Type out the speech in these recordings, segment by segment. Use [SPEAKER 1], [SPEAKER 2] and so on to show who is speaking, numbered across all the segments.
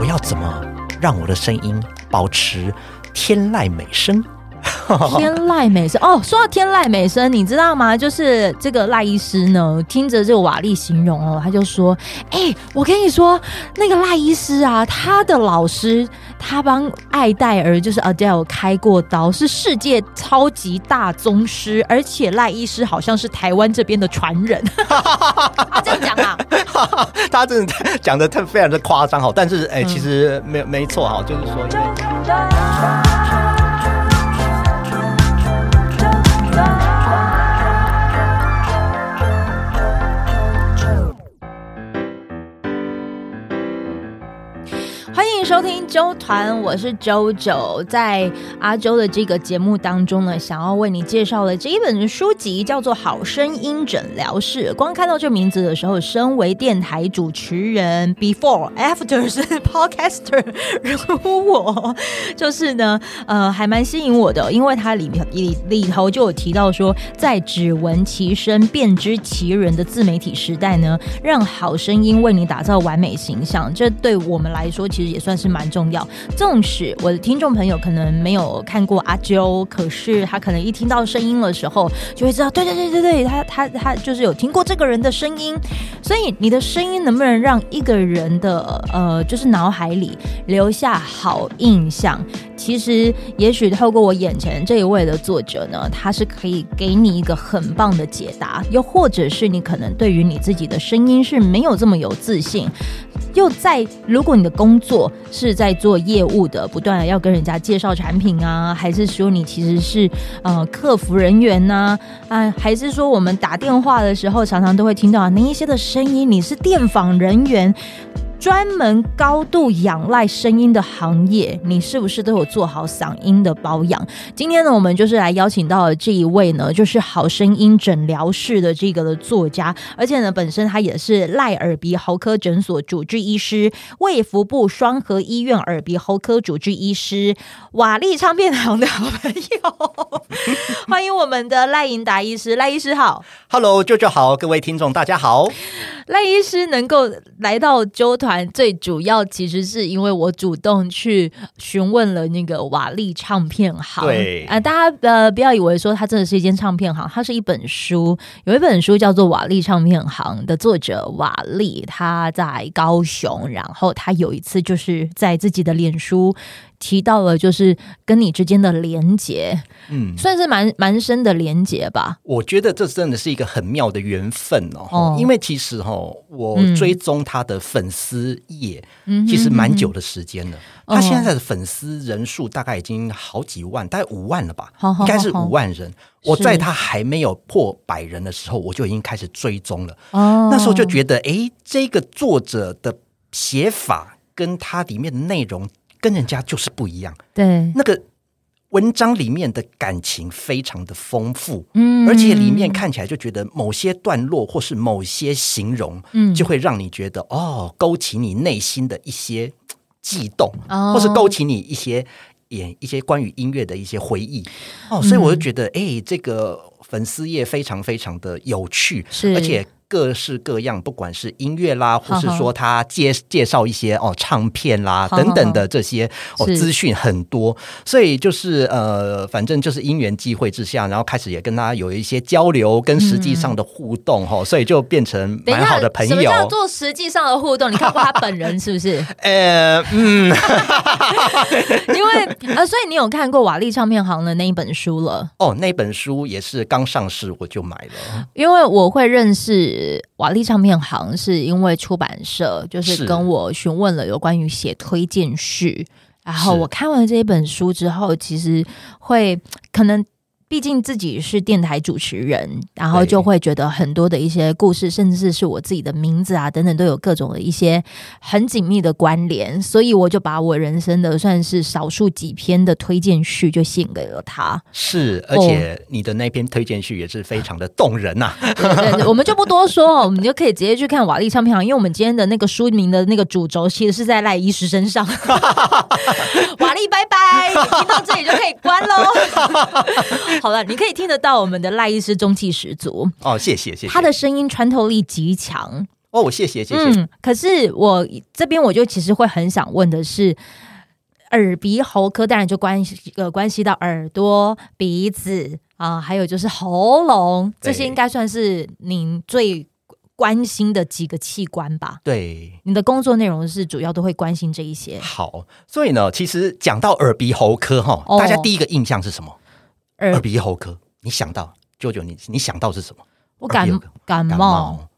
[SPEAKER 1] 我要怎么让我的声音保持天籁美声？
[SPEAKER 2] 天籁美声哦，说到天籁美声，你知道吗？就是这个赖医师呢，听着这个瓦力形容哦，他就说：“哎、我跟你说，那个赖医师啊，他的老师，他帮艾戴尔就是 Adele 开过刀，是世界超级大宗师，而且赖医师好像是台湾这边的传人。”他这样讲啊？
[SPEAKER 1] 他真的讲的特非常的夸张哈，但是哎、其实没没错哈，就是说欢迎。
[SPEAKER 2] 收听周团，我是啾啾。在阿周的这个节目当中呢，想要为你介绍的这一本书籍叫做《好声音诊疗室》。光看到这名字的时候，身为电台主持人，before after 是 podcaster，如我，就是呢，呃，还蛮吸引我的，因为它里面里里头就有提到说，在只闻其声便知其人的自媒体时代呢，让好声音为你打造完美形象，这对我们来说其实也算是蛮重要，纵使我的听众朋友可能没有看过阿啾，可是他可能一听到声音的时候，就会知道，对对对对对，他他他就是有听过这个人的声音。所以你的声音能不能让一个人的呃，就是脑海里留下好印象？其实，也许透过我眼前这一位的作者呢，他是可以给你一个很棒的解答。又或者是你可能对于你自己的声音是没有这么有自信。又在，如果你的工作是在做业务的，不断的要跟人家介绍产品啊，还是说你其实是呃客服人员呢啊，啊，还是说我们打电话的时候常常都会听到那一些的声音，你是电访人员。专门高度仰赖声音的行业，你是不是都有做好嗓音的保养？今天呢，我们就是来邀请到了这一位呢，就是好声音诊疗室的这个的作家，而且呢，本身他也是赖耳鼻喉科诊所主治医师，卫福部双和医院耳鼻喉科主治医师，瓦力唱片行的好朋友，欢迎我们的赖银达医师，赖医师好
[SPEAKER 1] ，Hello，舅舅好，各位听众大家好，
[SPEAKER 2] 赖医师能够来到啾团。最主要其实是因为我主动去询问了那个瓦力唱片行，
[SPEAKER 1] 对
[SPEAKER 2] 啊，大家呃不要以为说它真的是一间唱片行，它是一本书，有一本书叫做《瓦力唱片行》的作者瓦力，他在高雄，然后他有一次就是在自己的脸书。提到了就是跟你之间的连结，嗯，算是蛮蛮深的连结吧。
[SPEAKER 1] 我觉得这真的是一个很妙的缘分哦，哦因为其实哈、哦，我追踪他的粉丝页，嗯，其实蛮久的时间了。嗯、他现在的粉丝人数大概已经好几万，大概五万了吧，哦、应该是五万人。哦、我在他还没有破百人的时候，我就已经开始追踪了。哦，那时候就觉得，哎，这个作者的写法跟他里面的内容。跟人家就是不一样，
[SPEAKER 2] 对，
[SPEAKER 1] 那个文章里面的感情非常的丰富，嗯，而且里面看起来就觉得某些段落或是某些形容，嗯，就会让你觉得哦，勾起你内心的一些悸动，哦，或是勾起你一些也一些关于音乐的一些回忆，哦，所以我就觉得，哎，嗯，这个粉丝页非常非常的有趣，
[SPEAKER 2] 是，
[SPEAKER 1] 而且。各式各样，不管是音乐啦，或是说他介介绍一些哦唱片啦等等的这些哦资讯很多，所以就是呃，反正就是因缘际会之下，然后开始也跟他有一些交流，跟实际上的互动哈，所以就变成蛮好的朋友。什么
[SPEAKER 2] 叫做实际上的互动？你看过他本人是不是？
[SPEAKER 1] 呃嗯，
[SPEAKER 2] 因为呃，所以你有看过瓦力唱片行的那一本书了？
[SPEAKER 1] 哦，那本书也是刚上市我就买了，
[SPEAKER 2] 因为我会认识。瓦力唱片行是因为出版社就是跟我询问了有关于写推荐序，然后我看完这一本书之后，其实会可能。毕竟自己是电台主持人，然后就会觉得很多的一些故事，甚至是我自己的名字啊等等，都有各种的一些很紧密的关联，所以我就把我人生的算是少数几篇的推荐序就献给了他。
[SPEAKER 1] 是，而且你的那篇推荐序也是非常的动人呐、啊。
[SPEAKER 2] 对，对，对，我们就不多说，我们就可以直接去看瓦力唱片行，因为我们今天的那个书名的那个主轴其实是在赖医师身上。瓦力拜拜，听到这里就可以关喽。好了，你可以听得到我们的赖医师中气十足
[SPEAKER 1] 哦，谢谢谢谢。
[SPEAKER 2] 他的声音穿透力极强
[SPEAKER 1] 哦，谢谢谢谢。
[SPEAKER 2] 嗯，可是我这边我就其实会很想问的是，耳鼻喉科当然就关系呃关系到耳朵、鼻子啊、呃，还有就是喉咙，这些应该算是您最关心的几个器官吧？
[SPEAKER 1] 对，
[SPEAKER 2] 你的工作内容是主要都会关心这一些。
[SPEAKER 1] 好，所以呢，其实讲到耳鼻喉科哈，大家第一个印象是什么？耳、耳鼻喉科，你想到舅舅，你你想到是什么？
[SPEAKER 2] 我感感冒。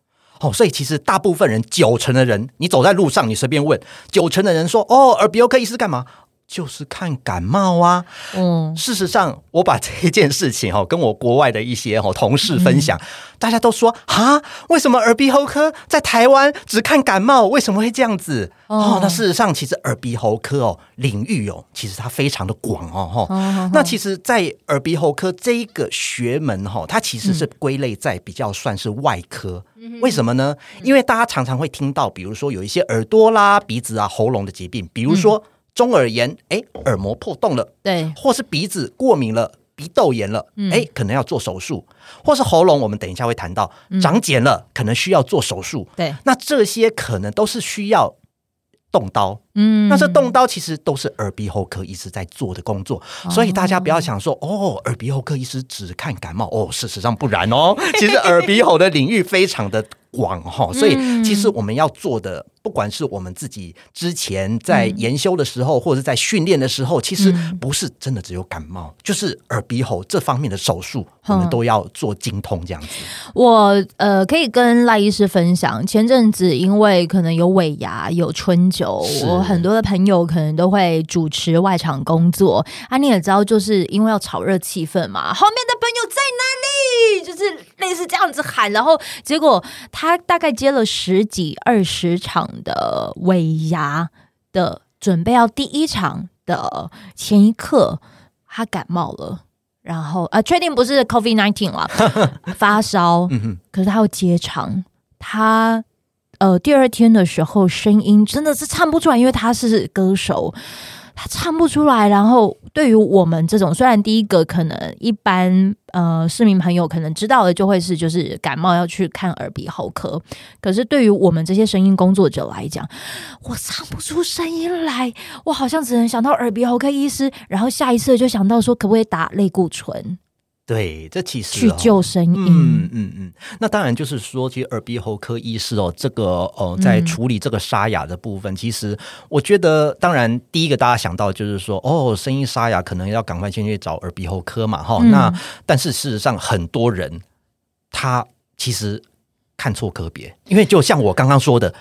[SPEAKER 1] 哦，所以其实大部分人，九成的人，你走在路上，你随便问，九成的人说：“哦，耳鼻喉科医师干嘛？”就是看感冒啊，嗯，事实上，我把这件事情哈跟我国外的一些哈同事分享，嗯、大家都说啊，为什么耳鼻喉科在台湾只看感冒？为什么会这样子？哦，哦，那事实上，其实耳鼻喉科哦领域哦，其实它非常的广哦哈。哦哦、那其实，在耳鼻喉科这一个学门哈，它其实是归类在比较算是外科。嗯、为什么呢？因为大家常常会听到，比如说有一些耳朵啦、鼻子啊、喉咙的疾病，比如说。嗯中耳炎，哎，耳膜破洞了，
[SPEAKER 2] 对，
[SPEAKER 1] 或是鼻子过敏了，鼻窦炎了，哎、嗯，可能要做手术，或是喉咙，我们等一下会谈到长茧了，嗯、可能需要做手术，
[SPEAKER 2] 对，
[SPEAKER 1] 那这些可能都是需要动刀，嗯，那这动刀其实都是耳鼻喉科医师在做的工作，嗯、所以大家不要想说，哦，耳鼻喉科医师只看感冒，哦，事实上不然哦，其实耳鼻喉的领域非常的广哈，所以其实我们要做的。不管是我们自己之前在研修的时候，嗯、或者在训练的时候，其实不是真的只有感冒，嗯、就是耳鼻喉这方面的手术，我们都要做精通这样子。
[SPEAKER 2] 我呃，可以跟赖医师分享，前阵子因为可能有尾牙、有春酒，我很多的朋友可能都会主持外场工作啊。你也知道，就是因为要炒热气氛嘛，后面的朋友在哪里？就是类似这样子喊，然后结果他大概接了十几二十场。的尾牙的准备要第一场的前一刻，他感冒了，然后啊，确定不是 COVID-19 了，发烧，可是他要接场，他呃第二天的时候声音真的是唱不出来，因为他是歌手。他唱不出来，然后对于我们这种，虽然第一个可能一般呃市民朋友可能知道的就会是就是感冒要去看耳鼻喉科，可是对于我们这些声音工作者来讲，我唱不出声音来，我好像只能想到耳鼻喉科医师，然后下一次就想到说可不可以打类固醇。
[SPEAKER 1] 对，这其实、哦、
[SPEAKER 2] 去救声音，
[SPEAKER 1] 嗯嗯嗯，那当然就是说，其实耳鼻喉科医师哦，这个呃，在处理这个沙哑的部分，嗯、其实我觉得，当然第一个大家想到就是说，哦，声音沙哑可能要赶快先去找耳鼻喉科嘛，哈、嗯。那但是事实上，很多人他其实看错科别，因为就像我刚刚说的。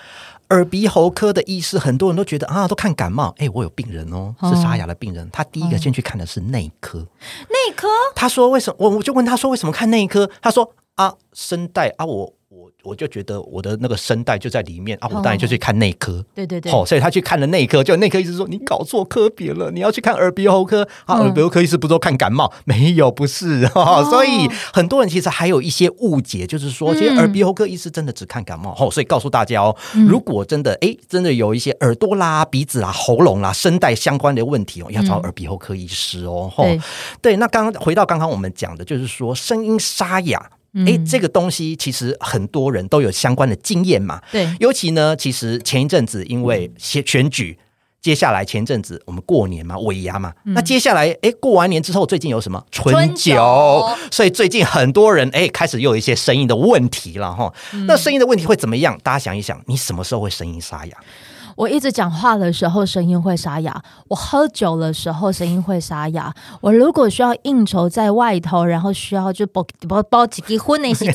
[SPEAKER 1] 耳鼻喉科的医师，很多人都觉得啊，都看感冒。哎，我有病人哦，是沙哑的病人。他第一个先去看的是内科。
[SPEAKER 2] 内科？
[SPEAKER 1] 他说为什么？我我就问他说为什么看内科？他说啊，声带啊，我。我就觉得我的那个声带就在里面啊，我当然就去看内科。
[SPEAKER 2] 对对对，
[SPEAKER 1] 好，所以他去看了内科，就内科医师说你搞错科别了，你要去看耳鼻喉科啊。耳鼻喉科医师不都看感冒？没有，不是。所以很多人其实还有一些误解，就是说，其实耳鼻喉科医师真的只看感冒。哦，所以告诉大家哦，如果真的哎，真的有一些耳朵啦、鼻子啦、喉咙啦、声带相关的问题哦，要找耳鼻喉科医师哦。对对，那刚刚回到刚刚我们讲的，就是说声音沙哑。哎，这个东西其实很多人都有相关的经验嘛。
[SPEAKER 2] 对，
[SPEAKER 1] 尤其呢，其实前一阵子因为选选举，接下来前阵子我们过年嘛，尾牙嘛，嗯、那接下来哎，过完年之后，最近有什么春酒？所以最近很多人哎，开始又有一些声音的问题了哈。嗯、那声音的问题会怎么样？大家想一想，你什么时候会声音沙哑？
[SPEAKER 2] 我一直讲话的时候声音会沙哑，我喝酒的时候声音会沙哑，我如果需要应酬在外头，然后需要就包包包几个婚那些，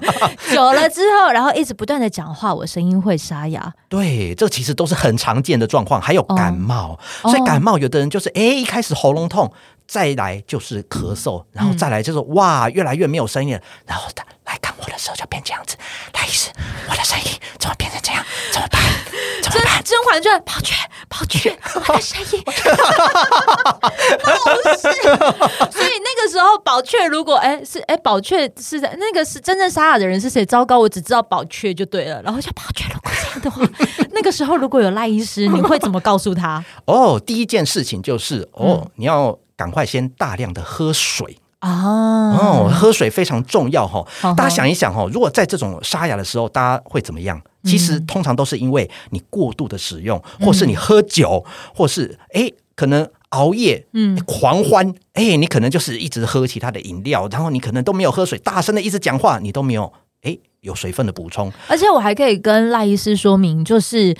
[SPEAKER 2] 久了之后，然后一直不断的讲话，我声音会沙哑。
[SPEAKER 1] 对，这其实都是很常见的状况。还有感冒，哦、所以感冒有的人就是哎，一开始喉咙痛，再来就是咳嗽，然后再来就是哇，越来越没有声音了，然后他来看我的时候就变这样子，来医师，我的声音怎么变成这样？怎么办？
[SPEAKER 2] 甄甄嬛传，宝雀，宝雀，我的声音，不是。所以那个时候，宝雀如果哎是哎宝雀是在那个是真正沙哑的人是谁？糟糕，我只知道宝雀就对了。然后叫宝雀，如果这样的话，那个时候如果有赖医师，你会怎么告诉他？
[SPEAKER 1] 哦，第一件事情就是哦，你要赶快先大量的喝水。
[SPEAKER 2] 啊。
[SPEAKER 1] 哦，喝水非常重要哈。大家想一想哈，如果在这种沙哑的时候，大家会怎么样？其实通常都是因为你过度的使用，或是你喝酒，或是哎可能熬夜，嗯，狂欢，哎，你可能就是一直喝其他的饮料，然后你可能都没有喝水，大声的一直讲话，你都没有哎有水分的补充。
[SPEAKER 2] 而且我还可以跟赖医师说明，就是。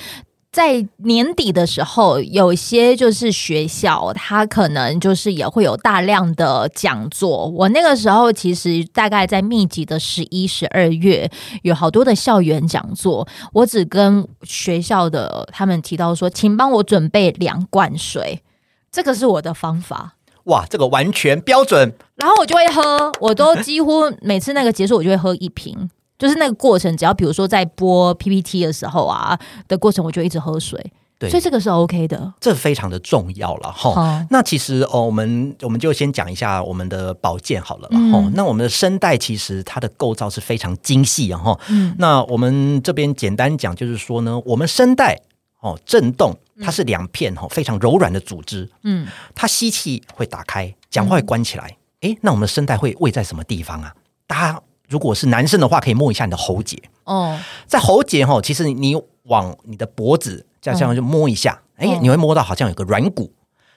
[SPEAKER 2] 在年底的时候，有些就是学校，它可能就是也会有大量的讲座。我那个时候其实大概在密集的十一、十二月，有好多的校园讲座。我只跟学校的他们提到说，请帮我准备两罐水，这个是我的方法。
[SPEAKER 1] 哇，这个完全标准。
[SPEAKER 2] 然后我就会喝，我都几乎每次那个结束，我就会喝一瓶。就是那个过程，只要比如说在播 PPT 的时候啊的过程，我就一直喝水，对，所以这个是 OK 的，
[SPEAKER 1] 这非常的重要了哈。哦、那其实哦，我们我们就先讲一下我们的保健好了哈、嗯哦。那我们的声带其实它的构造是非常精细哈。嗯，那我们这边简单讲就是说呢，我们声带哦震动，它是两片哈非常柔软的组织，嗯，它吸气会打开，讲话会关起来。哎、嗯，那我们声带会位在什么地方啊？大家。如果是男生的话，可以摸一下你的喉结。哦，在喉结哈，其实你往你的脖子这样这样就摸一下，哎、嗯，你会摸到好像有个软骨，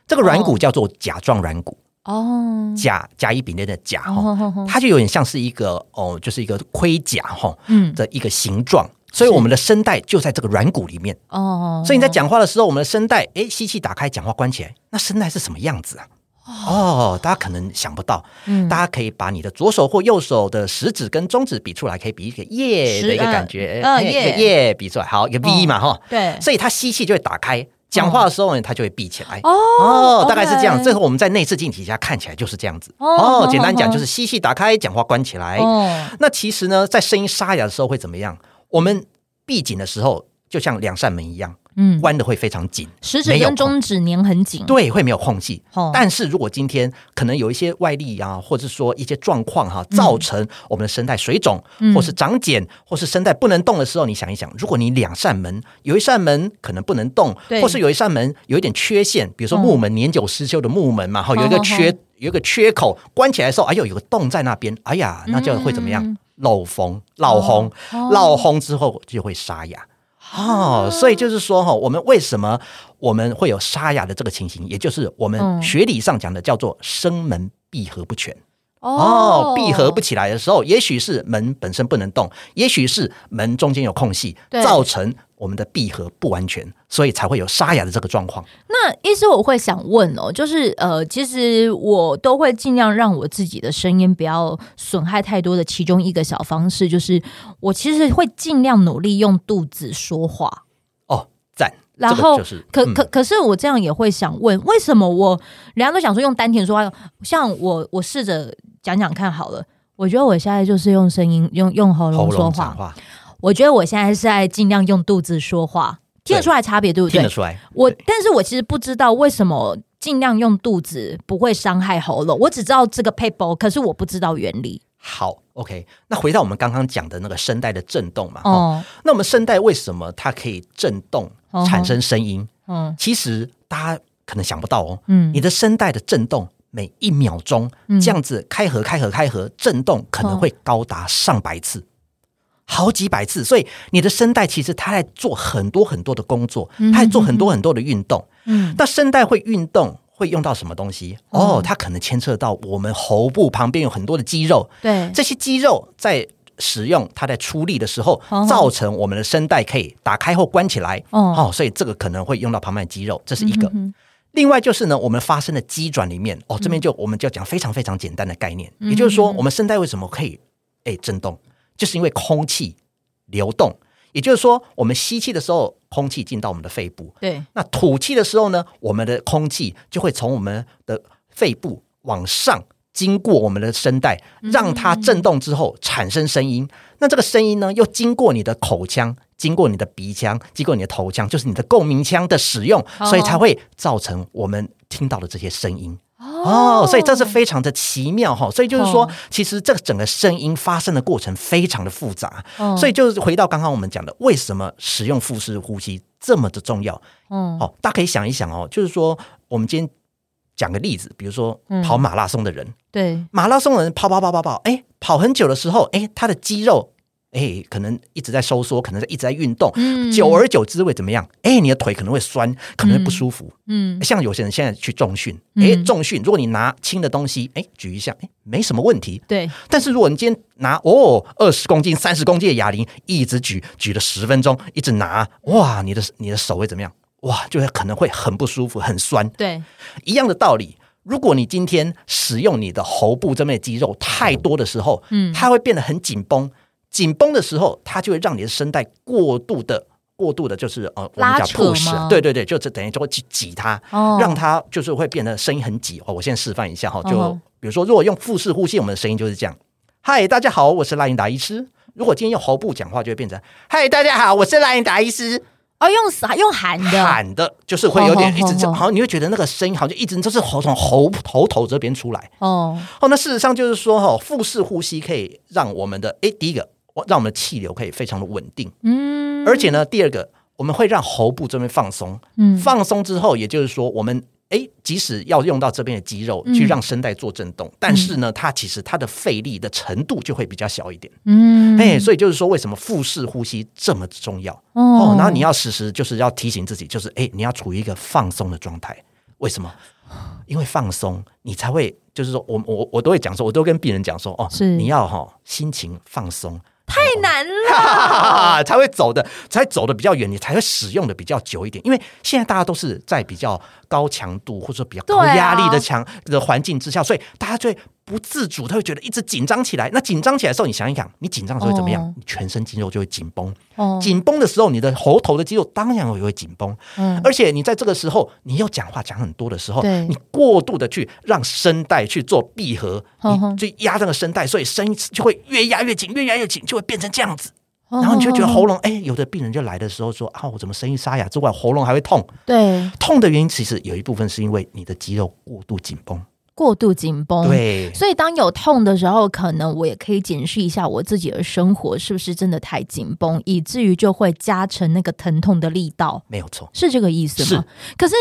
[SPEAKER 1] 这个软骨叫做甲状软骨。哦，甲甲乙丙丁的甲哈，它就有点像是一个哦，就是一个盔甲哈，嗯。的一个形状，所以我们的声带就在这个软骨里面。哦，所以你在讲话的时候，我们的声带哎吸气打开，讲话关起来，那声带是什么样子啊？哦，大家可能想不到，嗯，大家可以把你的左手或右手的食指跟中指比出来，可以比一个耶的一个感觉，嗯，耶耶比出来，好，一个 V 嘛，哈，对，所以它吸气就会打开，讲话的时候呢，它就会闭起来，哦，大概是这样。最后我们在内视镜底下看起来就是这样子，哦，简单讲就是吸气打开，讲话关起来。哦，那其实呢，在声音沙哑的时候会怎么样？我们闭紧的时候，就像两扇门一样。嗯，关的会非常紧，
[SPEAKER 2] 食指跟中指粘很紧，
[SPEAKER 1] 对，会没有空隙。哦，但是如果今天可能有一些外力啊，或者说一些状况哈，造成我们的声带水肿，嗯、或是长茧，或是声带不能动的时候，你想一想，如果你两扇门有一扇门可能不能动，或是有一扇门有一点缺陷，比如说木门年久失修的木门嘛，哈、哦，有一个缺，哦、有一个缺口，关起来的时候，哎呦，有个洞在那边，哎呀，那就会怎么样？嗯、漏风、漏风、漏风之后就会沙哑。哦，所以就是说哈，我们为什么我们会有沙哑的这个情形，也就是我们学理上讲的叫做声门闭合不全。哦，闭合不起来的时候，也许是门本身不能动，也许是门中间有空隙，造成我们的闭合不完全，所以才会有沙哑的这个状况。
[SPEAKER 2] 那医师，我会想问哦，就是呃，其实我都会尽量让我自己的声音不要损害太多的其中一个小方式，就是我其实会尽量努力用肚子
[SPEAKER 1] 说话。
[SPEAKER 2] 然后，
[SPEAKER 1] 就是、
[SPEAKER 2] 可可可是我这样也会想问，为什么我人家都想说用丹田说话，像我我试着。讲讲看好了，我觉得我现在就是用声音，用用喉咙说话。话我觉得我现在是在尽量用肚子说话，听得出来差别，对不对？
[SPEAKER 1] 听得出来。
[SPEAKER 2] 我，但是我其实不知道为什么尽量用肚子不会伤害喉咙。我只知道这个 paper，，可是我不知道原理。
[SPEAKER 1] 好，OK。那回到我们刚刚讲的那个声带的震动嘛，哦，那我们声带为什么它可以震动产生声音？嗯，其实大家可能想不到哦，嗯，你的声带的震动。每一秒钟这样子开合开合开合震动，可能会高达上百次，好几百次。所以你的声带其实它在做很多很多的工作，它在做很多很多的运动。嗯，那声带会运动会用到什么东西？哦，它可能牵涉到我们喉部旁边有很多的肌肉。对，这些肌肉在使用，它在出力的时候，造成我们的声带可以打开或关起来。哦，所以这个可能会用到旁边的肌肉，这是一个。另外就是呢，我们发声的机转里面，哦，这边就我们就讲非常非常简单的概念，嗯、也就是说，我们声带为什么可以诶震动，就是因为空气流动。也就是说，我们吸气的时候，空气进到我们的肺部，对。那吐气的时候呢，我们的空气就会从我们的肺部往上，经过我们的声带，让它震动之后产生声音。那这个声音呢，又经过你的口腔。经过你的鼻腔，经过你的头腔，就是你的共鸣腔的使用，所以才会造成我们听到的这些声音。哦，所以这是非常的奇妙哈。所以就是说，其实这个整个声音发生的过程非常的复杂。所以就是回到刚刚我们讲的，为什么使用腹式呼吸这么的重要？嗯，好，大家可以想一想哦，就是说我们今天讲个例子，比如说跑马拉松的人，嗯、
[SPEAKER 2] 对，
[SPEAKER 1] 马拉松的人跑跑跑跑跑，哎，跑很久的时候，哎，他的肌肉。哎，可能一直在收缩，可能一直在运动，嗯，久而久之会怎么样？哎，你的腿可能会酸，可能会不舒服，嗯，像有些人现在去重训，哎，重训，如果你拿轻的东西，哎，举一下，哎，没什么问题，
[SPEAKER 2] 对。
[SPEAKER 1] 但是如果你今天拿哦二十公斤、三十公斤的哑铃，一直举，举了十分钟，一直拿，哇，你的你的手会怎么样？哇，就会可能会很不舒服，很酸，
[SPEAKER 2] 对。
[SPEAKER 1] 一样的道理，如果你今天使用你的喉部这边的肌肉太多的时候，嗯，它会变得很紧绷。紧绷的时候，它就会让你的声带过度的、过度的，就是呃，我们讲 push，对对对，就是等于就会去挤它，哦、让它就是会变得声音很挤。哦，我先示范一下哈，就、哦、比如说，如果用腹式呼吸，我们的声音就是这样。嗨，大家好，我是拉英达医师。如果今天用喉部讲话，就会变成嗨，大家好，我是拉英达医师。
[SPEAKER 2] 哦，用用喊的，
[SPEAKER 1] 喊的，就是会有点一直好像你会觉得那个声音好像一直就是喉从喉喉头这边出来。哦。哦，那事实上就是说哈，腹式呼吸可以让我们的哎，第一个。让我们的气流可以非常的稳定，嗯，而且呢，第二个，我们会让喉部这边放松，嗯，放松之后，也就是说，我们哎，即使要用到这边的肌肉去让声带做震动，嗯、但是呢，它其实它的费力的程度就会比较小一点，嗯，哎，所以就是说，为什么腹式呼吸这么重要？哦，哦，然后你要时时就是要提醒自己，就是哎，你要处于一个放松的状态，为什么？因为放松，你才会就是说我我我都会讲说，我都跟病人讲说，哦，是你要哈、哦、心情放松。
[SPEAKER 2] 太难了，
[SPEAKER 1] 才会走的，才走的比较远，你才会使用的比较久一点。因为现在大家都是在比较高强度或者说比较高压力的强的环境之下，所以大家就会。不自主，他会觉得一直紧张起来。那紧张起来的时候，你想一想，你紧张的时候会怎么样？哦、你全身肌肉就会紧绷。哦，紧绷的时候，你的喉头的肌肉当然也会紧绷。嗯，而且你在这个时候，你要讲话讲很多的时候，对你过度的去让声带去做闭合，你就压这个声带，所以声音就会越压越紧，越压越紧，就会变成这样子。然后你就觉得喉咙，哎，有的病人就来的时候说啊，我怎么声音沙哑之外，喉咙还会痛？对，痛的原因其实有一部分是因为你的肌肉过度紧绷。
[SPEAKER 2] 过度紧绷，
[SPEAKER 1] 对，
[SPEAKER 2] 所以当有痛的时候，可能我也可以检视一下我自己的生活是不是真的太紧绷，以至于就会加成那个疼痛的力道。
[SPEAKER 1] 没有错，
[SPEAKER 2] 是这个意思吗？
[SPEAKER 1] 是。
[SPEAKER 2] 可是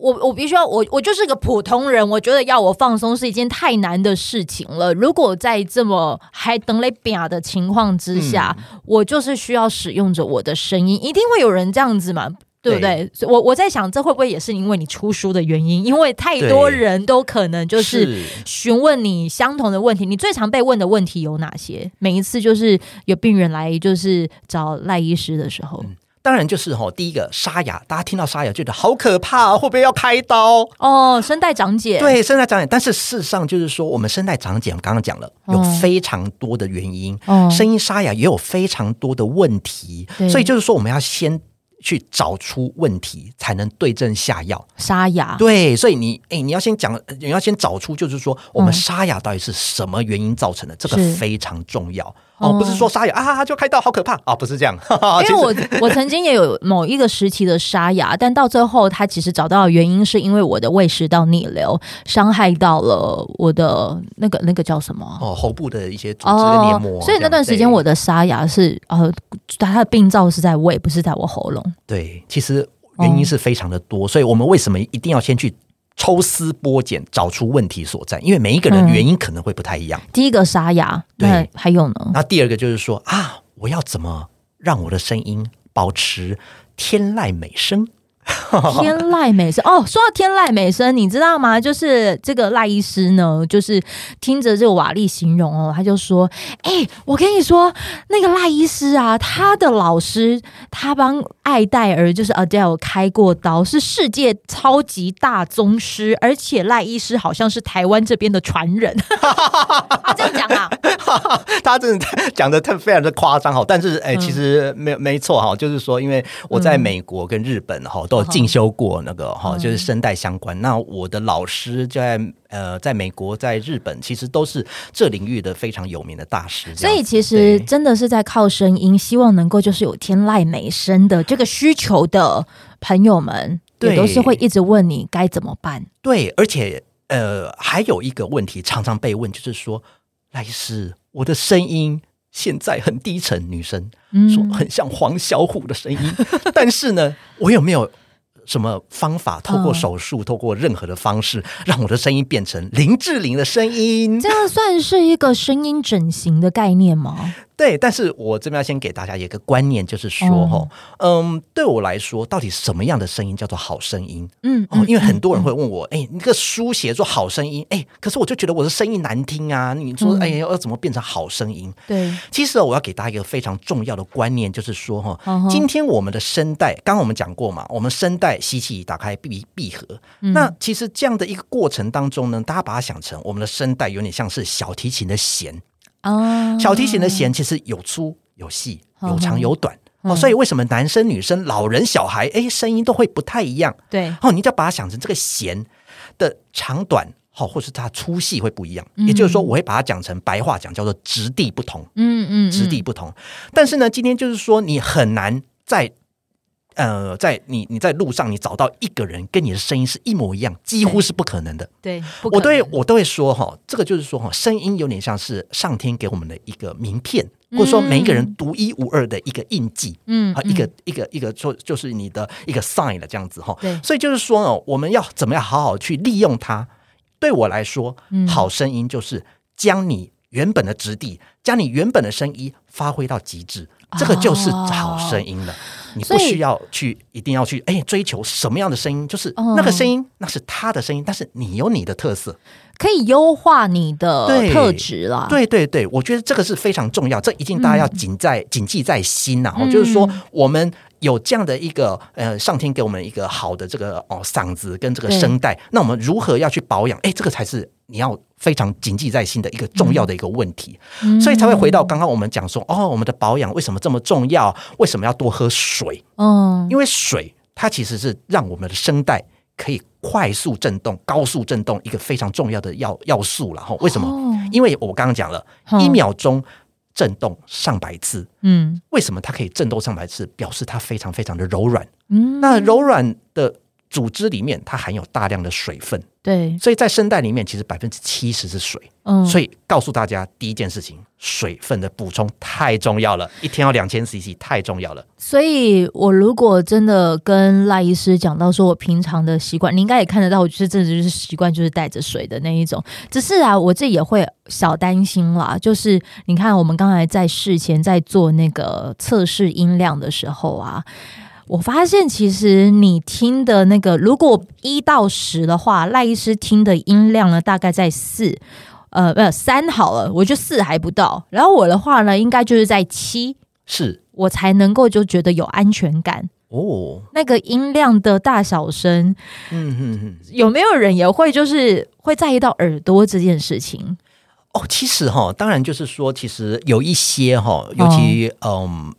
[SPEAKER 2] 我我必须要我我就是个普通人，我觉得要我放松是一件太难的事情了。如果在这么还等雷比亚的情况之下，嗯、我就是需要使用着我的声音，一定会有人这样子嘛。对不对？对，我我在想，这会不会也是因为你出书的原因？因为太多人都可能就是询问你相同的问题。你最常被问的问题有哪些？每一次就是有病人来，就是找赖医师的时候，
[SPEAKER 1] 嗯、当然就是哈，第一个沙哑，大家听到沙哑觉得好可怕，会不会要开刀？
[SPEAKER 2] 哦，声带长茧，
[SPEAKER 1] 对，声带长茧。但是事实上就是说，我们声带长茧，刚刚讲了，有非常多的原因。哦，声音沙哑也有非常多的问题，所以就是说，我们要先。去找出问题，才能对症下药。
[SPEAKER 2] 沙哑，
[SPEAKER 1] 对，所以你，哎，你要先讲，你要先找出，就是说，我们沙哑到底是什么原因造成的，嗯、这个非常重要。哦，不是说沙哑啊就开刀好可怕啊、哦，不是这样。
[SPEAKER 2] 因为我我曾经也有某一个时期的沙哑，但到最后他其实找到的原因是因为我的胃食道逆流伤害到了我的那个那个叫什么
[SPEAKER 1] 哦喉部的一些组织的黏膜，
[SPEAKER 2] 哦、所以那段时间我的沙哑是呃，它的病灶是在胃，不是在我喉咙。
[SPEAKER 1] 对，其实原因是非常的多，哦、所以我们为什么一定要先去？抽丝剥茧，找出问题所在，因为每一个人原因可能会不太一样。嗯、第
[SPEAKER 2] 一个沙哑，对，还有呢？
[SPEAKER 1] 那第二个就是说啊，我要怎么让我的声音保持天籁美声？
[SPEAKER 2] 天籁美声哦，说到天籁美声，你知道吗？就是这个赖医师呢，就是听着这个瓦力形容哦，他就说：“哎、我跟你说，那个赖医师啊，他的老师，他帮艾戴尔就是 Adele 开过刀，是世界超级大宗师，而且赖医师好像是台湾这边的传人。” 他这样讲啊，
[SPEAKER 1] 他真的讲的太非常的夸张哈，但是哎、欸，其实没没错哈，就是说，因为我在美国跟日本哈都有。进修过那个哈，就是声带相关。那我的老师就在呃，在美国、在日本，其实都是这领域的非常有名的大师。
[SPEAKER 2] 所以其实真的是在靠声音，希望能够就是有天籁美声的这个需求的朋友们，也都是会一直问你该怎么办。
[SPEAKER 1] 对，而且呃，还有一个问题常常被问，就是说，赖医师，我的声音现在很低沉，女生说很像黄小虎的声音，但是呢，我有没有？什么方法，透过手术，透过任何的方式，让我的声音变成林志玲的声音。
[SPEAKER 2] 这样算是一个声音整形的概念吗？
[SPEAKER 1] 对，但是我这边要先给大家一个观念，就是说，哈、嗯，嗯，对我来说，到底什么样的声音叫做好声音？嗯，哦，因为很多人会问我，哎、嗯，那个书写做好声音，哎，可是我就觉得我的声音难听啊。你说，哎，要怎么变成好声音？对，其实我要给大家一个非常重要的观念，就是说，哈、嗯，今天我们的声带，刚刚我们讲过嘛，我们声带吸气、打开、闭闭合，那其实这样的一个过程当中呢，大家把它想成我们的声带有点像是小提琴的弦。哦，小提琴的弦其实有粗有细，有长有短哦，所以为什么男生、女生、老人、小孩，哎，声音都会不太一样？对，哦，你就要把它想成这个弦的长短，好，或是它粗细会不一样。也就是说，我会把它讲成白话讲，叫做质地不同。嗯嗯，质地不同。但是呢，今天就是说，你很难在。呃，在你你在路上，你找到一个人跟你的声音是一模一样，几乎是不可能的。对，对我都会我都会说哈，这个就是说哈，声音有点像是上天给我们的一个名片，或者说每一个人独一无二的一个印记。嗯，啊，一个一个一个说就是你的一个 sign 了这样子哈。对，所以就是说哦，我们要怎么样好好去利用它？对我来说，好声音就是将你原本的质地，将你原本的声音发挥到极致，这个就是好声音了。你不需要去，一定要去，哎，追求什么样的声音？就是那个声音，那是他的声音，但是你有你的特色，
[SPEAKER 2] 可以优化你的特质啦。
[SPEAKER 1] 对对对，我觉得这个是非常重要，这一定大家要谨在谨记在心呐。哦，就是说我们。有这样的一个呃，上天给我们一个好的这个哦嗓子跟这个声带，那我们如何要去保养？哎，这个才是你要非常谨记在心的一个重要的一个问题，嗯、所以才会回到刚刚我们讲说，哦，我们的保养为什么这么重要？为什么要多喝水？嗯，因为水它其实是让我们的声带可以快速震动、高速震动一个非常重要的要要素了。哈，为什么？哦、因为我刚刚讲了一秒钟。震动上百次，嗯，为什么它可以震动上百次？表示它非常非常的柔软，嗯，那柔软的组织里面它含有大量的水分。对，所以在声带里面，其实百分之七十是水。嗯，所以告诉大家第一件事情，水分的补充太重要了，一天要两千 CC，太重要了。
[SPEAKER 2] 所以我如果真的跟赖医师讲到说，我平常的习惯，你应该也看得到，我就是真的就是习惯就是带着水的那一种。只是啊，我这也会小担心啦，就是你看我们刚才在事前在做那个测试音量的时候啊。我发现，其实你听的那个，如果一到十的话，赖医师听的音量呢，大概在四，呃，不，三好了，我觉得四还不到。然后我的话呢，应该就是在七，是我才能够就觉得有安全感哦。那个音量的大小声，嗯哼哼，有没有人也会就是会在意到耳朵这件事情？
[SPEAKER 1] 哦，其实哈，当然就是说，其实有一些哈，尤其、哦、嗯。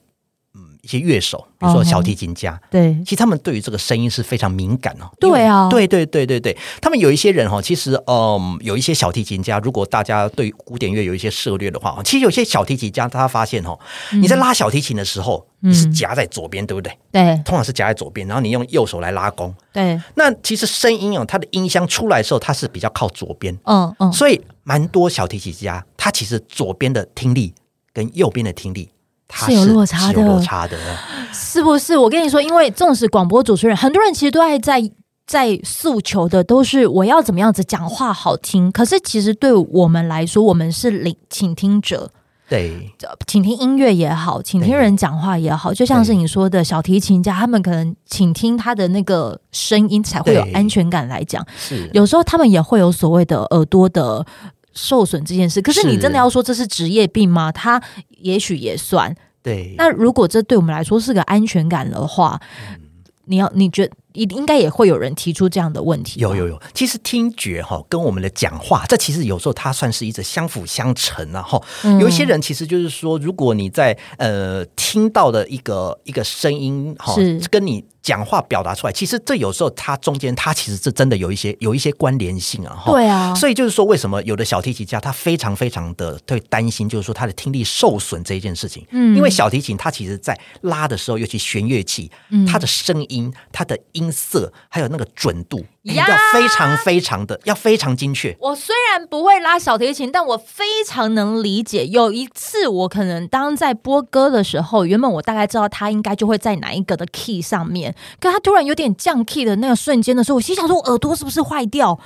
[SPEAKER 1] 一些乐手，比如说小提琴家，对，其实他们对于这个声音是非常敏感哦。对啊，对对对对对，他们有一些人哈，其实嗯，有一些小提琴家，如果大家对古典乐有一些涉猎的话，其实有些小提琴家他发现哈，你在拉小提琴的时候，你是夹在左边，对不对？对，通常是夹在左边，然后你用右手来拉弓。对，那其实声音哦，它的音箱出来的时候，它是比较靠左边。嗯嗯，所以蛮多小提琴家，他其实左边的听力跟右边的听力。
[SPEAKER 2] 是有落差的，落差的，是不是？我跟你说，因为纵使广播主持人，很多人其实都爱在在诉求的都是我要怎么样子讲话好听。可是其实对我们来说，我们是聆倾听者，对，请听音乐也好，请听人讲话也好，就像是你说的小提琴家，他们可能倾听他的那个声音才会有安全感来讲。是，有时候他们也会有所谓的耳朵的。受损这件事，可是你真的要说这是职业病吗？它也许也算。对，那如果这对我们来说是个安全感的话，嗯、你要你觉得？应应该也会有人提出这样的问题。
[SPEAKER 1] 有有有，其实听觉哈跟我们的讲话，这其实有时候它算是一直相辅相成啊哈。有一些人其实就是说，如果你在呃听到的一个一个声音哈，是跟你讲话表达出来，其实这有时候它中间它其实是真的有一些有一些关联性啊哈。对啊，所以就是说，为什么有的小提琴家他非常非常的会担心，就是说他的听力受损这一件事情。嗯，因为小提琴它其实在拉的时候，尤其弦乐器，它的声音，它的音。音色，还有那个准度，要非常非常的，要非常精确。
[SPEAKER 2] 我虽然不会拉小提琴，但我非常能理解。有一次，我可能当在播歌的时候，原本我大概知道他应该就会在哪一个的 key 上面，可他突然有点降 key 的那个瞬间的时候，我心想说：我耳朵是不是坏掉？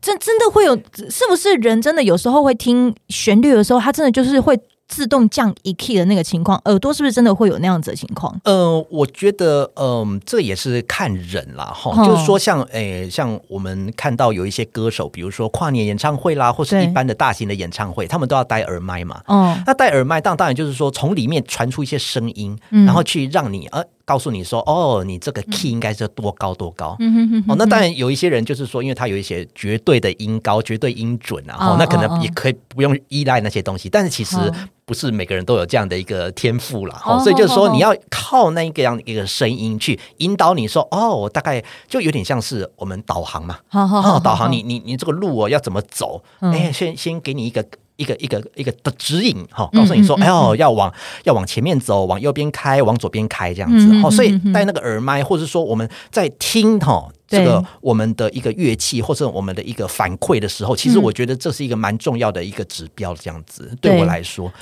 [SPEAKER 2] 真真的会有？是不是人真的有时候会听旋律的时候，他真的就是会？自动降一 key 的那个情况，耳朵是不是真的会有那样子的情况？
[SPEAKER 1] 呃，我觉得，嗯、呃，这也是看人啦，哈、哦，就是说像，像诶，像我们看到有一些歌手，比如说跨年演唱会啦，或是一般的大型的演唱会，他们都要戴耳麦嘛。哦，那戴耳麦，当当然就是说从里面传出一些声音，嗯、然后去让你呃。告诉你说，哦，你这个 key 应该是多高多高？嗯、哦，那当然有一些人就是说，因为他有一些绝对的音高、绝对音准啊，哦，那可能也可以不用依赖那些东西。但是其实不是每个人都有这样的一个天赋了，哦，所以就是说你要靠那个样一个声音去引导你说，哦，我大概就有点像是我们导航嘛，哦，导航你你你这个路哦要怎么走？哎，先先给你一个。一个一个一个的指引哈，告诉你说，哎呦，要往要往前面走，往右边开，往左边开，这样子。好，所以戴那个耳麦，或者说我们在听哈这个我们的一个乐器，或者我们的一个反馈的时候，其实我觉得这是一个蛮重要的一个指标，这样子对我来说，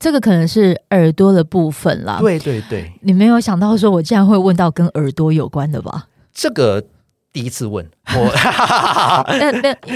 [SPEAKER 2] 这个可能是耳朵的部分啦。
[SPEAKER 1] 对对对，
[SPEAKER 2] 你没有想到说我竟然会问到跟耳朵有关的吧？
[SPEAKER 1] 这个。第一次问 我，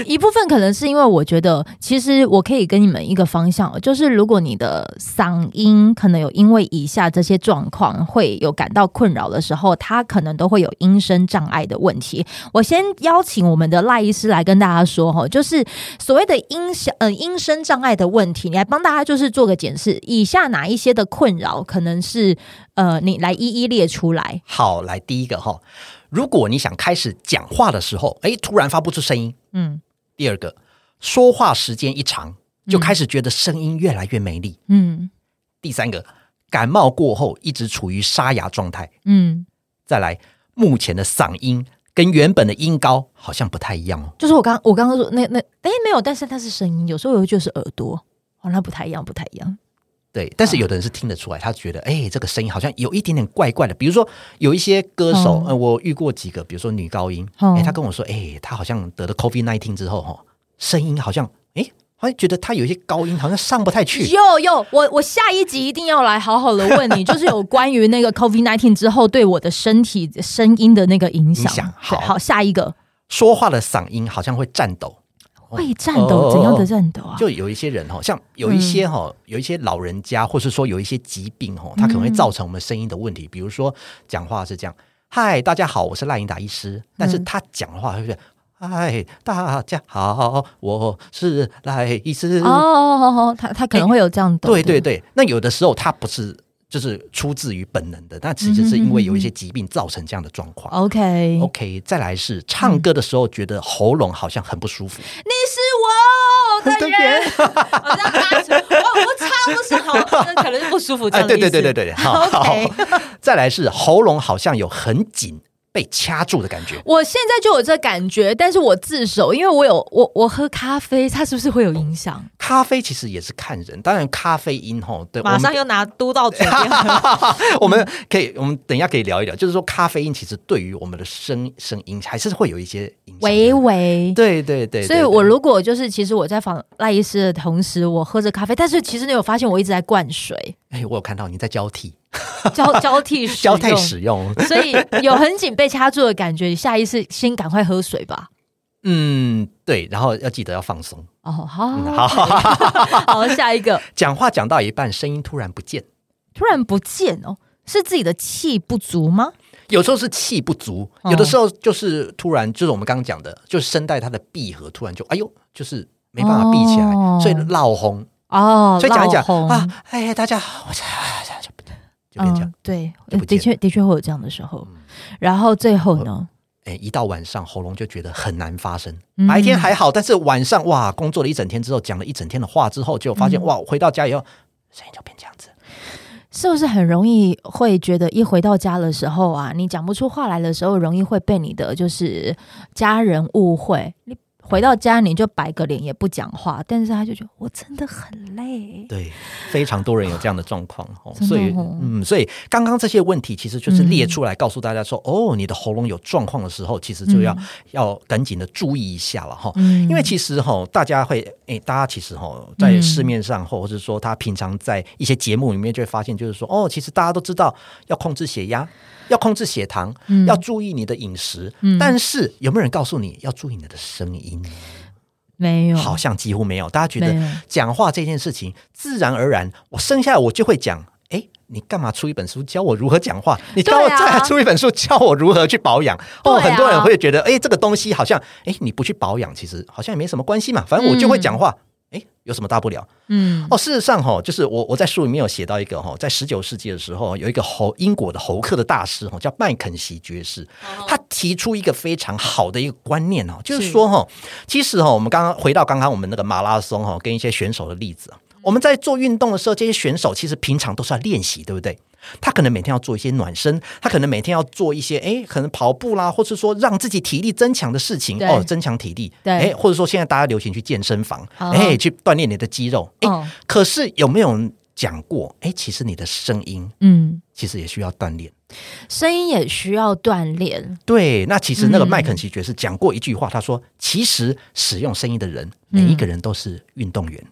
[SPEAKER 2] 一部分可能是因为我觉得，其实我可以跟你们一个方向，就是如果你的嗓音可能有因为以下这些状况会有感到困扰的时候，他可能都会有音声障碍的问题。我先邀请我们的赖医师来跟大家说哈，就是所谓的音响呃音声障碍的问题，你来帮大家就是做个解释，以下哪一些的困扰可能是呃你来一一列出来。
[SPEAKER 1] 好，来第一个哈。如果你想开始讲话的时候，哎，突然发不出声音，嗯。第二个，说话时间一长，就开始觉得声音越来越没力，嗯。第三个，感冒过后一直处于沙哑状态，嗯。再来，目前的嗓音跟原本的音高好像不太一样哦。
[SPEAKER 2] 就是我刚我刚刚说那那，哎，没有，但是它是声音，有时候有就是耳朵，哦，那不太一样，不太一样。
[SPEAKER 1] 对，但是有的人是听得出来，他觉得哎，这个声音好像有一点点怪怪的。比如说有一些歌手，呃，我遇过几个，比如说女高音，哎，他跟我说，哎，他好像得了 COVID nineteen 之后，哈，声音好像，哎，好像觉得他有一些高音好像上不太去。
[SPEAKER 2] 有有，我我下一集一定要来好好的问你，就是有关于那个 COVID nineteen 之后对我的身体声音的那个影响。好，好，下一个，
[SPEAKER 1] 说话的嗓音好像会颤抖。
[SPEAKER 2] 会战斗？怎样的战斗啊？
[SPEAKER 1] 就有一些人哈，像有一些哈，有一些老人家，或是说有一些疾病哈，它可能会造成我们声音的问题。比如说讲话是这样：“嗨，大家好，我是赖英达医师。”但是他讲话会是：“嗨，大家好，我是赖医师。”哦哦
[SPEAKER 2] 哦，他他可能会有这样的。
[SPEAKER 1] 对对对，那有的时候他不是。就是出自于本能的，但其实是因为有一些疾病造成这样的状况。
[SPEAKER 2] OK
[SPEAKER 1] OK，再来是唱歌的时候觉得喉咙好像很不舒服。
[SPEAKER 2] 你是我的人，我这样我不唱不是好，那可能是不舒服。哎，
[SPEAKER 1] 对对对对对，好。OK，再来是喉咙好像有很紧。被掐住的感觉，
[SPEAKER 2] 我现在就有这感觉，但是我自首，因为我有我我喝咖啡，它是不是会有影响？
[SPEAKER 1] 咖啡其实也是看人，当然咖啡因吼，对，
[SPEAKER 2] 马上又拿嘟到嘴边。
[SPEAKER 1] 我们可以，我们等一下可以聊一聊，就是说咖啡因其实对于我们的声声音还是会有一些影响，
[SPEAKER 2] 微微，
[SPEAKER 1] 对对对。
[SPEAKER 2] 所以我如果就是，其实我在访赖医师的同时，我喝着咖啡，但是其实你有发现我一直在灌水。
[SPEAKER 1] 哎，我有看到你在交替。
[SPEAKER 2] 交交替
[SPEAKER 1] 交替使用，
[SPEAKER 2] 所以有很紧被掐住的感觉。下意识先赶快喝水吧。
[SPEAKER 1] 嗯，对，然后要记得要放松。
[SPEAKER 2] 哦，好，好，好，下一个。
[SPEAKER 1] 讲话讲到一半，声音突然不见，
[SPEAKER 2] 突然不见哦，是自己的气不足吗？
[SPEAKER 1] 有时候是气不足，有的时候就是突然，就是我们刚刚讲的，就是声带它的闭合突然就哎呦，就是没办法闭起来，所以闹红
[SPEAKER 2] 哦，
[SPEAKER 1] 所以讲一讲啊，哎，大家
[SPEAKER 2] 嗯，对，的确的确会有这样的时候。嗯、然后最后呢，
[SPEAKER 1] 哎，一到晚上喉咙就觉得很难发声。嗯、白天还好，但是晚上哇，工作了一整天之后，讲了一整天的话之后，就发现、嗯、哇，回到家以后声音就变这样子。
[SPEAKER 2] 是不是很容易会觉得一回到家的时候啊，你讲不出话来的时候，容易会被你的就是家人误会？你回到家你就摆个脸也不讲话，但是他就觉得我真的很累。
[SPEAKER 1] 对，非常多人有这样的状况哦，所以嗯，所以刚刚这些问题其实就是列出来告诉大家说，嗯、哦，你的喉咙有状况的时候，其实就要、嗯、要赶紧的注意一下了哈，因为其实哈，大家会诶，大家其实哈，在市面上或者是说他平常在一些节目里面就会发现，就是说哦，其实大家都知道要控制血压。要控制血糖，嗯、要注意你的饮食，嗯、但是有没有人告诉你要注意你的声音？
[SPEAKER 2] 没有，
[SPEAKER 1] 好像几乎没有。大家觉得讲话这件事情自然而然，我生下来我就会讲。哎，你干嘛出一本书教我如何讲话？你教我再出一本书教我如何去保养？啊、哦，很多人会觉得，哎，这个东西好像，哎，你不去保养，其实好像也没什么关系嘛。反正我就会讲话。嗯哎，有什么大不了？嗯，哦，事实上哈，就是我我在书里面有写到一个哈，在十九世纪的时候，有一个侯英国的侯克的大师哈，叫麦肯锡爵士，他提出一个非常好的一个观念哦，就是说哈，其实哈，我们刚刚回到刚刚我们那个马拉松哈，跟一些选手的例子，我们在做运动的时候，这些选手其实平常都是要练习，对不对？他可能每天要做一些暖身，他可能每天要做一些哎，可能跑步啦，或是说让自己体力增强的事情哦，增强体力。对，哎，或者说现在大家流行去健身房，哎，去锻炼你的肌肉。哎，可是有没有人讲过？哎，其实你的声音，嗯，其实也需要锻炼，
[SPEAKER 2] 声音也需要锻炼。
[SPEAKER 1] 对，那其实那个麦肯锡爵士讲过一句话，他说：“其实使用声音的人，每一个人都是运动员。”嗯，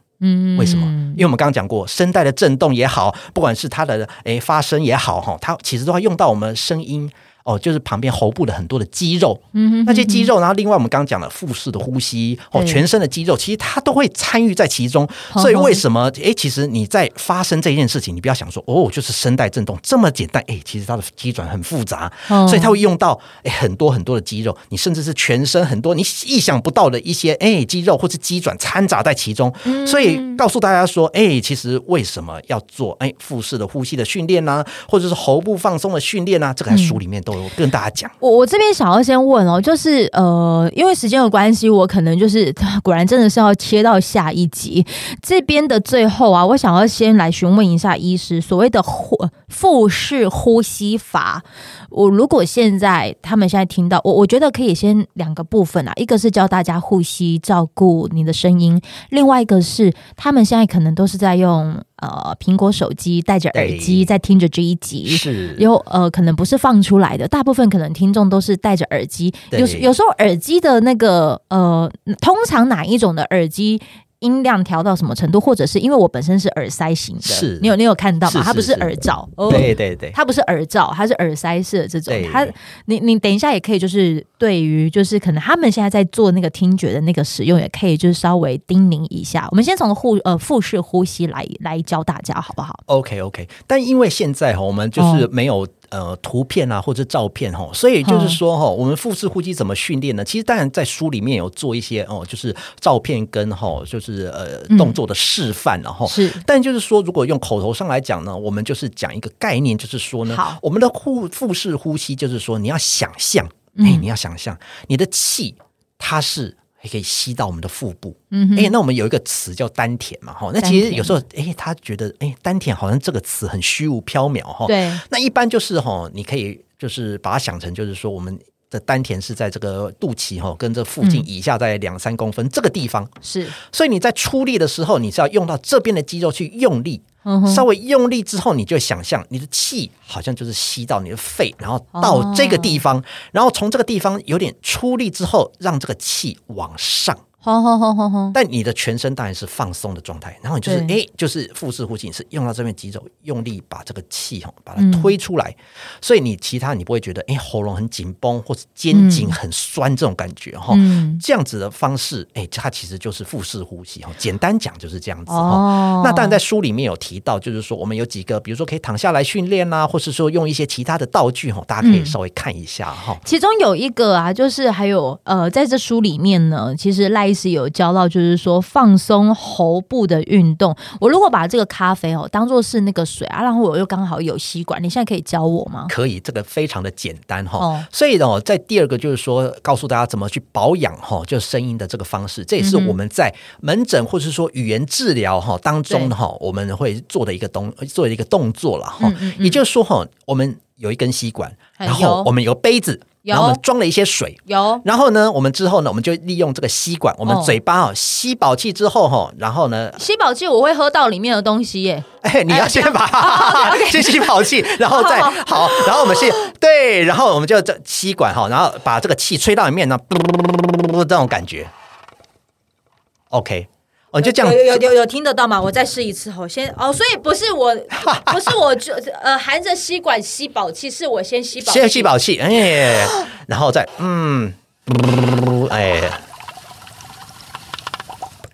[SPEAKER 1] 为什么？因为我们刚刚讲过，声带的震动也好，不管是它的诶发声也好，哈，它其实都要用到我们声音。哦，就是旁边喉部的很多的肌肉，嗯哼，那些肌肉，然后另外我们刚刚讲了腹式的呼吸，哦，全身的肌肉，其实它都会参与在其中。所以为什么？哎，其实你在发生这件事情，你不要想说哦，就是声带震动这么简单，哎，其实它的肌转很复杂，所以它会用到哎很多很多的肌肉，你甚至是全身很多你意想不到的一些哎肌肉或是肌转掺杂在其中。所以告诉大家说，哎，其实为什么要做哎腹式的呼吸的训练呢？或者是喉部放松的训练呢？这个在书里面都。我跟大家讲，
[SPEAKER 2] 我我这边想要先问哦，就是呃，因为时间的关系，我可能就是 果然真的是要切到下一集这边的最后啊，我想要先来询问一下医师，所谓的呼腹式呼吸法。我如果现在他们现在听到我，我觉得可以先两个部分啊，一个是教大家呼吸，照顾你的声音；另外一个是他们现在可能都是在用呃苹果手机，戴着耳机在听着这一集，是。有呃可能不是放出来的，大部分可能听众都是戴着耳机，有有时候耳机的那个呃，通常哪一种的耳机？音量调到什么程度，或者是因为我本身是耳塞型的，是你有你有看到吗？它不是耳罩，
[SPEAKER 1] 对对对，
[SPEAKER 2] 它不是耳罩，它是耳塞式的这种。它，你你等一下也可以，就是对于就是可能他们现在在做那个听觉的那个使用，也可以就是稍微叮咛一下。我们先从呼呃腹式呼吸来来教大家好不好
[SPEAKER 1] ？OK OK，但因为现在哈，我们就是没有。呃，图片啊，或者照片哈，所以就是说哈，我们腹式呼吸怎么训练呢？其实当然在书里面有做一些哦，就是照片跟哈，就是呃动作的示范，然后是。但就是说，如果用口头上来讲呢，我们就是讲一个概念，就是说呢，我们的腹腹式呼吸就是说，你要想象，哎，你要想象你的气它是。也可以吸到我们的腹部，嗯那我们有一个词叫丹田嘛，哈，那其实有时候，哎，他觉得，哎，丹田好像这个词很虚无缥缈，哈，对，那一般就是哈，你可以就是把它想成，就是说我们的丹田是在这个肚脐哈，跟这附近以下在两三公分这个地方，是，所以你在出力的时候，你是要用到这边的肌肉去用力。稍微用力之后，你就想象你的气好像就是吸到你的肺，然后到这个地方，然后从这个地方有点出力之后，让这个气往上。好好好好好，但你的全身当然是放松的状态，然后你就是哎对，就是腹式呼吸，你是用到这边肌肉用力把这个气吼把它推出来，嗯、所以你其他你不会觉得哎喉咙很紧绷或者肩颈很酸这种感觉哈，嗯、这样子的方式哎，它其实就是腹式呼吸哈，简单讲就是这样子哈。哦、那当然在书里面有提到，就是说我们有几个，比如说可以躺下来训练啦，或是说用一些其他的道具哈，大家可以稍微看一下哈。
[SPEAKER 2] 其中有一个啊，就是还有呃，在这书里面呢，其实赖。是有教到，就是说放松喉部的运动。我如果把这个咖啡哦当做是那个水啊，然后我又刚好有吸管，你现在可以教我吗？
[SPEAKER 1] 可以，这个非常的简单哈。哦、所以哦，在第二个就是说，告诉大家怎么去保养哈，就声音的这个方式，这也是我们在门诊或是说语言治疗哈当中哈，对我们会做的一个动做的一个动作了哈。嗯嗯嗯，也就是说哈，我们。有一根吸管，然后我们有杯子。然后我们装了一些水，
[SPEAKER 2] 有。
[SPEAKER 1] 然后呢，我们之后呢，我们就利用这个吸管，我们嘴巴哦吸饱气之后哈，然后呢，
[SPEAKER 2] 吸饱气我会喝到里面的东西耶。
[SPEAKER 1] 哎，你要先把 先吸饱气，然后再好，然后我们吸对，然后我们就这吸管哈，然后把这个气吹到里面呢，这种感觉，OK。哦，就这样
[SPEAKER 2] 有有有有听得到吗？我再试一次哦，先哦，所以不是我，不是我就呃含着吸管吸饱气，是我先吸饱，
[SPEAKER 1] 先吸饱气，哎，然后再嗯，哎。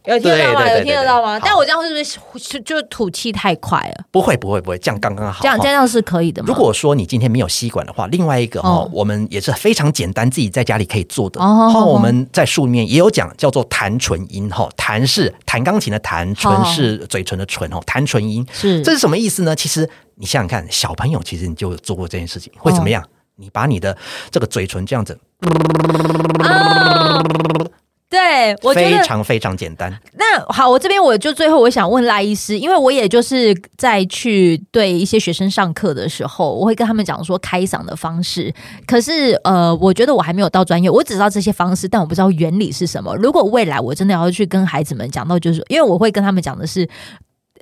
[SPEAKER 2] 有听得到吗？有听得到吗？但我这样是不是就吐气太快了？
[SPEAKER 1] 不会，不会，不会，这样刚刚好。
[SPEAKER 2] 这样这样是可以的吗？
[SPEAKER 1] 如果说你今天没有吸管的话，另外一个哈，我们也是非常简单，自己在家里可以做的。哦，我们在书里面也有讲，叫做弹唇音哈，弹是弹钢琴的弹，唇是嘴唇的唇哦，弹唇音是这是什么意思呢？其实你想想看，小朋友其实你就做过这件事情，会怎么样？你把你的这个嘴唇这样子。
[SPEAKER 2] 对，我觉得
[SPEAKER 1] 非常非常简单。
[SPEAKER 2] 那好，我这边我就最后我想问赖医师，因为我也就是在去对一些学生上课的时候，我会跟他们讲说开嗓的方式。可是呃，我觉得我还没有到专业，我只知道这些方式，但我不知道原理是什么。如果未来我真的要去跟孩子们讲到，就是因为我会跟他们讲的是。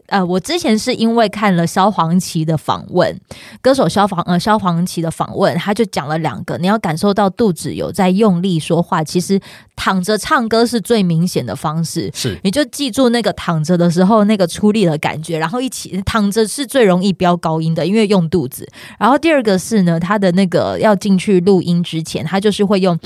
[SPEAKER 2] 呃，我之前是因为看了萧煌奇的访问，歌手萧煌呃萧煌奇的访问，他就讲了两个，你要感受到肚子有在用力说话，其实躺着唱歌是最明显的方式，
[SPEAKER 1] 是
[SPEAKER 2] 你就记住那个躺着的时候那个出力的感觉，然后一起躺着是最容易飙高音的，因为用肚子。然后第二个是呢，他的那个要进去录音之前，他就是会用。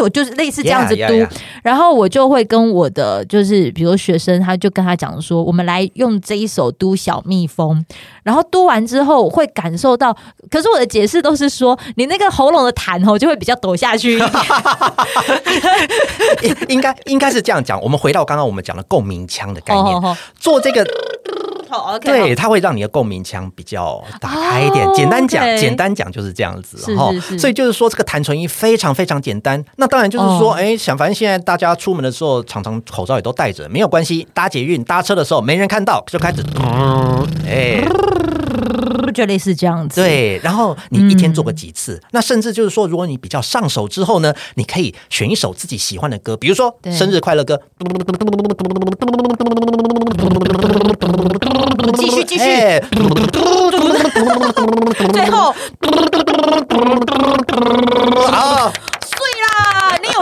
[SPEAKER 2] 我就是类似这样子嘟，yeah, yeah, yeah. 然后我就会跟我的就是比如学生，他就跟他讲说，我们来用这一首读小蜜蜂，然后嘟完之后会感受到，可是我的解释都是说，你那个喉咙的痰哦就会比较抖下去 一点
[SPEAKER 1] 应该应该是这样讲。我们回到刚刚我们讲的共鸣腔的概念，oh, oh, oh. 做这个。
[SPEAKER 2] 好，OK，
[SPEAKER 1] 对，它会让你的共鸣腔比较 打开一点。Oh, 简单讲，okay. 简单讲就是这样子，哈。所以就是说，这个弹唇音非常非常简单。那当然就是说，哎、oh.，想反正现在大家出门的时候，常常口罩也都戴着，没有关系。搭捷运、搭车的时候，没人看到，就开始，哎。
[SPEAKER 2] 就类似这样子，
[SPEAKER 1] 对。然后你一天做个几次，嗯，那甚至就是说，如果你比较上手之后呢，你可以选一首自己喜欢的歌，比如说生日快乐歌。
[SPEAKER 2] 继续继续，欸、最后啊。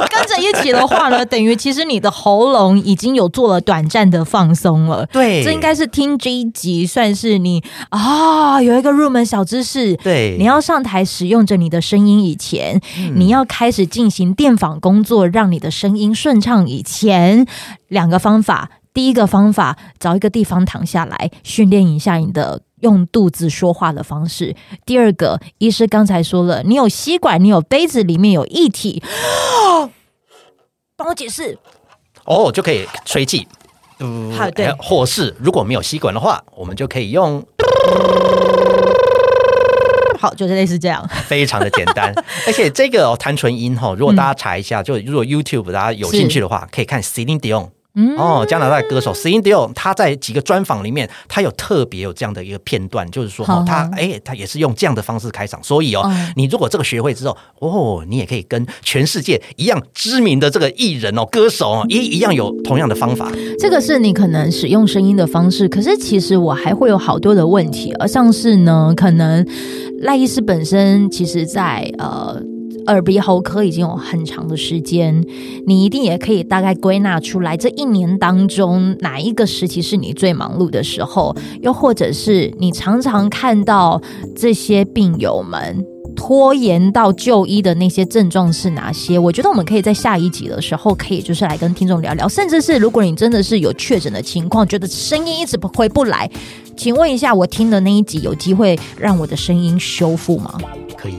[SPEAKER 2] 跟着一起的话呢，等于其实你的喉咙已经有做了短暂的放松了。
[SPEAKER 1] 对，
[SPEAKER 2] 这应该是听这一集算是你啊、哦、有一个入门小知识。
[SPEAKER 1] 对，
[SPEAKER 2] 你要上台使用着你的声音以前，嗯、你要开始进行电访工作，让你的声音顺畅以前，两个方法。第一个方法，找一个地方躺下来，训练一下你的。用肚子说话的方式。第二个，医师刚才说了，你有吸管，你有杯子，里面有液体，帮我解释。
[SPEAKER 1] 哦，就可以吹气。好，对。或是如果没有吸管的话，我们就可以用。
[SPEAKER 2] 好，就是类似这样，
[SPEAKER 1] 非常的简单。而且这个弹唇音哈，如果大家查一下，就如果 YouTube 大家有兴趣的话，可以看 Celine Dion。嗯、哦，加拿大歌手 Celine Dion，他在几个专访里面，他有特别有这样的一个片段，就是说，哦、他哎，他也是用这样的方式开场。所以哦，哦，你如果这个学会之后，哦，你也可以跟全世界一样知名的这个艺人哦、歌手哦，一一样有同样的方法。
[SPEAKER 2] 这个是你可能使用声音的方式，可是其实我还会有好多的问题，而像是呢，可能赖医师本身其实在呃。耳鼻喉科已经有很长的时间，你一定也可以大概归纳出来，这一年当中哪一个时期是你最忙碌的时候？又或者是你常常看到这些病友们拖延到就医的那些症状是哪些？我觉得我们可以在下一集的时候，可以就是来跟听众聊聊，甚至是如果你真的是有确诊的情况，觉得声音一直回不来，请问一下，我听的那一集有机会让我的声音修复吗？
[SPEAKER 1] 可以。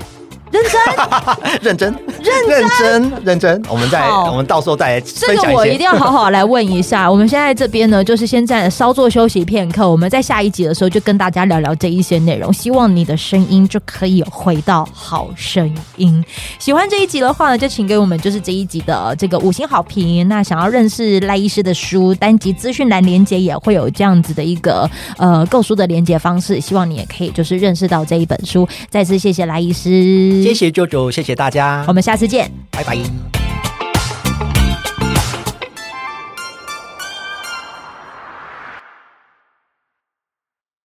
[SPEAKER 2] 认真，
[SPEAKER 1] 认真，认真认真，我们再我们到时候再分享。
[SPEAKER 2] 这个我一定要好好来问一下。我们现在这边呢，就是先在稍作休息片刻，我们在下一集的时候就跟大家聊聊这一些内容。希望你的声音就可以回到好声音。喜欢这一集的话呢，就请给我们就是这一集的这个五星好评。那想要认识赖医师的书，单集资讯栏连接也会有这样子的一个呃购书的连接方式。希望你也可以就是认识到这一本书。再次谢谢赖医师，
[SPEAKER 1] 谢谢舅舅，谢谢大家，
[SPEAKER 2] 我们下次见，
[SPEAKER 1] 拜拜。